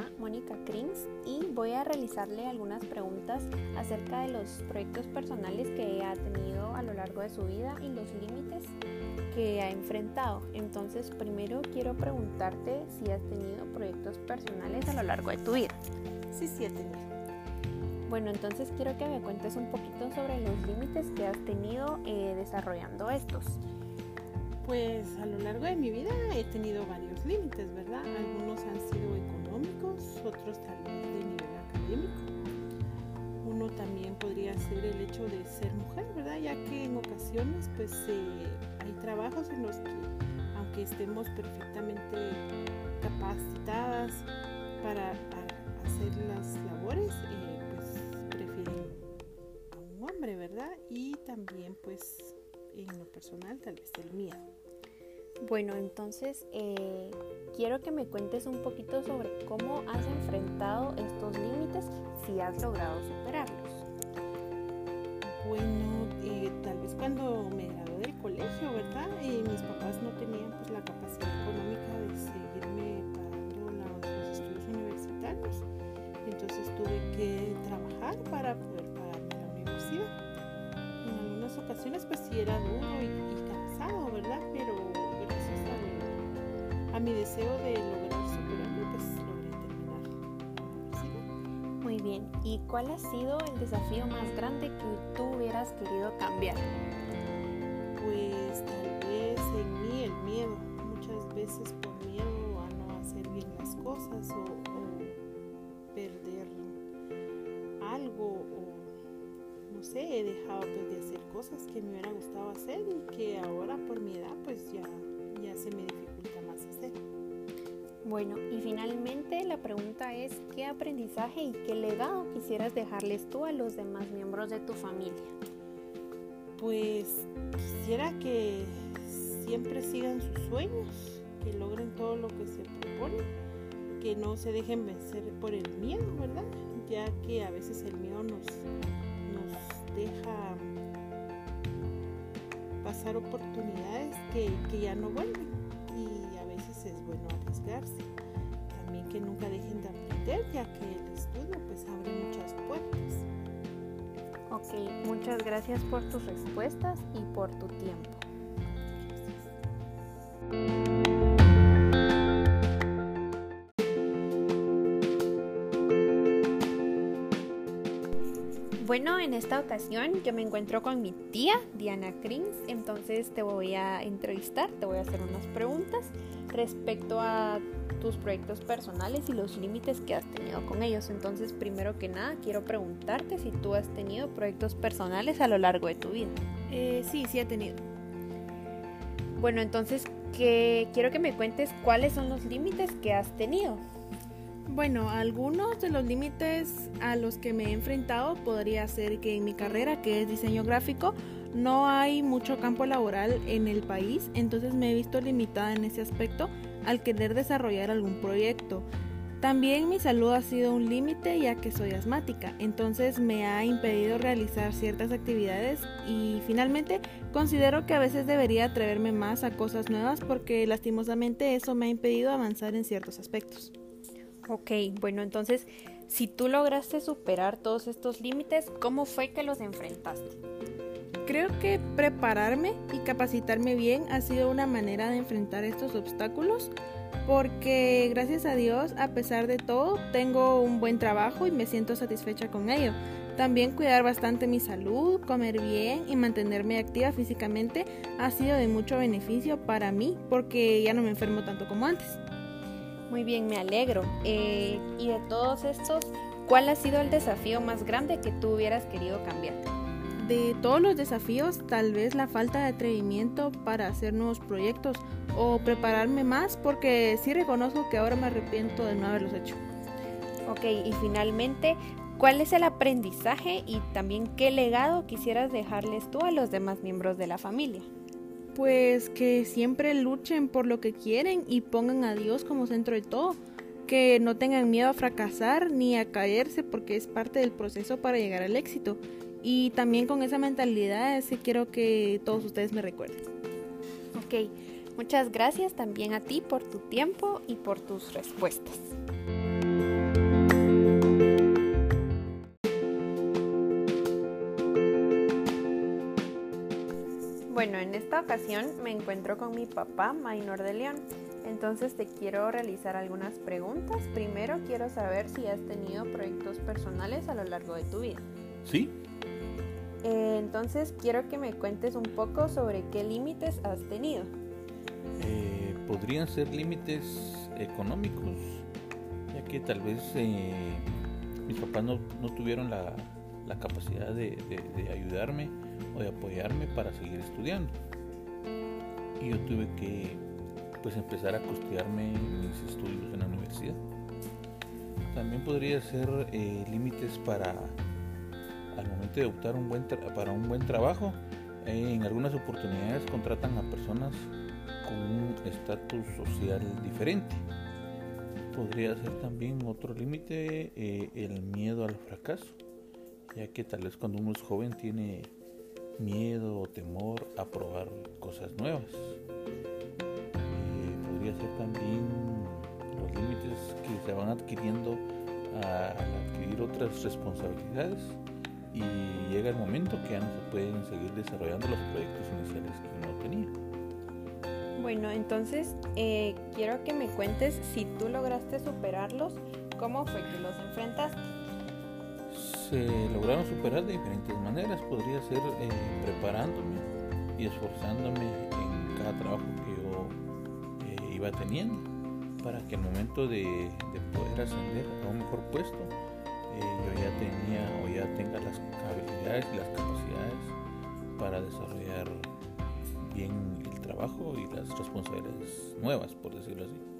llama Mónica Krings y voy a realizarle algunas preguntas acerca de los proyectos personales que ha tenido a lo largo de su vida y los límites que ha enfrentado. Entonces, primero quiero preguntarte si has tenido proyectos personales a lo largo de tu vida. Sí, sí, he tenido. Bueno, entonces quiero que me cuentes un poquito sobre los límites que has tenido eh, desarrollando estos. Pues a lo largo de mi vida he tenido varios límites, ¿verdad? Algunos han sido económicos, otros tal vez de nivel académico. Uno también podría ser el hecho de ser mujer, ¿verdad? Ya que en ocasiones pues eh, hay trabajos en los que aunque estemos perfectamente capacitadas para hacer las labores, eh, ¿verdad? Y también pues en lo personal tal vez el miedo. Bueno, entonces eh, quiero que me cuentes un poquito sobre cómo has enfrentado estos límites, si has logrado superarlos. Bueno, eh, tal vez cuando me gradué del colegio, ¿verdad? Y mis papás no tenían pues la capacidad a, mi deseo de lograr superarlo, pues logré terminar Muy bien, ¿y cuál ha sido el desafío más grande que tú hubieras querido cambiar? Pues tal vez en mí el miedo, muchas veces por miedo a no hacer bien las cosas o, o perder algo o no sé, he dejado pues, de hacer cosas que me hubiera gustado hacer y que ahora por mi edad pues ya, ya se me dificulta. Bueno, y finalmente la pregunta es, ¿qué aprendizaje y qué legado quisieras dejarles tú a los demás miembros de tu familia? Pues quisiera que siempre sigan sus sueños, que logren todo lo que se proponen, que no se dejen vencer por el miedo, ¿verdad? Ya que a veces el miedo nos, deja pasar oportunidades que, ya no vuelven veces es bueno arriesgarse. También que nunca dejen de aprender ya que el estudio pues abre muchas puertas. Ok, muchas gracias por tus respuestas y por tu tiempo. Bueno, en esta ocasión yo me encuentro con mi tía Diana Krins, entonces te voy a entrevistar, te voy a hacer unas preguntas respecto a tus proyectos personales y los límites que has tenido con ellos. Entonces, primero que nada, quiero preguntarte si tú has tenido proyectos personales a lo largo de tu vida. Eh, sí, sí he tenido. Bueno, entonces que quiero que me cuentes cuáles son los límites que has tenido. Bueno, algunos de los límites a los que me he enfrentado podría ser que en mi carrera, que es diseño gráfico, no hay mucho campo laboral en el país, entonces me he visto limitada en ese aspecto al querer desarrollar algún proyecto. También mi salud ha sido un límite ya que soy asmática, entonces me ha impedido realizar ciertas actividades y finalmente considero que a veces debería atreverme más a cosas nuevas porque lastimosamente eso me ha impedido avanzar en ciertos aspectos. Ok, bueno, entonces, si tú lograste superar todos estos límites, ¿cómo fue que los enfrentaste? Creo que prepararme y capacitarme bien ha sido una manera de enfrentar estos obstáculos porque gracias a Dios, a pesar de todo, tengo un buen trabajo y me siento satisfecha con ello. También cuidar bastante mi salud, comer bien y mantenerme activa físicamente ha sido de mucho beneficio para mí porque ya no me enfermo tanto como antes. Muy bien, me alegro. Eh, y de todos estos, ¿cuál ha sido el desafío más grande que tú hubieras querido cambiar? De todos los desafíos, tal vez la falta de atrevimiento para hacer nuevos proyectos o prepararme más porque sí reconozco que ahora me arrepiento de no haberlos hecho. Ok, y finalmente, ¿cuál es el aprendizaje y también qué legado quisieras dejarles tú a los demás miembros de la familia? pues que siempre luchen por lo que quieren y pongan a Dios como centro de todo. Que no tengan miedo a fracasar ni a caerse porque es parte del proceso para llegar al éxito y también con esa mentalidad es que quiero que todos ustedes me recuerden. Ok, muchas gracias también a ti por tu tiempo y por tus respuestas. Bueno, en esta ocasión me encuentro con mi papá, Maynor de León. Entonces te quiero realizar algunas preguntas. Primero quiero saber si has tenido proyectos personales a lo largo de tu vida. Sí, eh, entonces quiero que me cuentes un poco sobre qué límites has tenido. Eh, podrían ser límites económicos, ya que tal vez eh, mis papás no, tuvieron la, capacidad de, ayudarme o de apoyarme para seguir estudiando. Y yo tuve que pues empezar a costearme mis estudios en la universidad. También podría ser límites para al momento de optar un buen para un buen trabajo. Eh, en algunas oportunidades contratan a personas con un estatus social diferente podría ser también otro límite eh, el miedo al fracaso, ya que tal vez cuando uno es joven tiene miedo o temor a probar cosas nuevas. Eh, podría ser también los límites que se van adquiriendo al adquirir otras responsabilidades y llega el momento que ya no se pueden seguir desarrollando los proyectos iniciales que uno tenía. Bueno, entonces eh, quiero que me cuentes si tú lograste superarlos, cómo fue que los enfrentaste. Se lograron superar de diferentes maneras, podría ser eh, preparándome y esforzándome en cada trabajo que yo eh, iba teniendo para que al momento de, de, poder ascender a un mejor puesto yo ya tenía o ya tenga las habilidades y las capacidades para desarrollar bien trabajo y las responsabilidades nuevas, por decirlo así.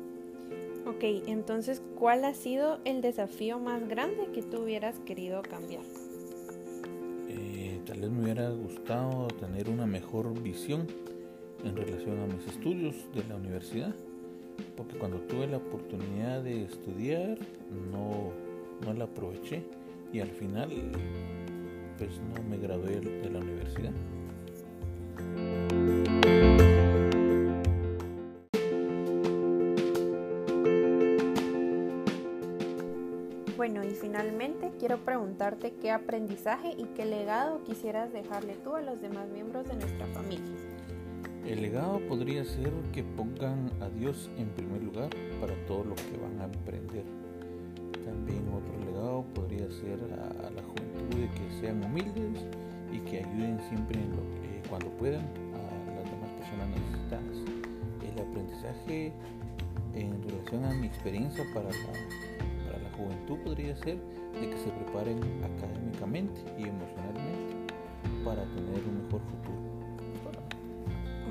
Ok, entonces, ¿cuál ha sido el desafío más grande que tú hubieras querido cambiar? Eh, tal vez me hubiera gustado tener una mejor visión en relación a mis estudios de la universidad, porque cuando tuve la oportunidad de estudiar no, no la aproveché y al final pues no me gradué de la universidad. Bueno, y finalmente quiero preguntarte qué aprendizaje y qué legado quisieras dejarle tú a los demás miembros de nuestra familia. El legado podría ser que pongan a Dios en primer lugar para todo lo que van a emprender. También sean humildes y que ayuden siempre lo, cuando puedan a las demás personas necesitadas. El aprendizaje en relación a mi experiencia para la juventud podría ser de que se preparen académicamente y emocionalmente para tener un mejor futuro.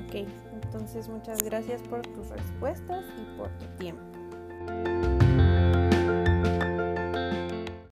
Ok, entonces muchas gracias por tus respuestas y por tu tiempo.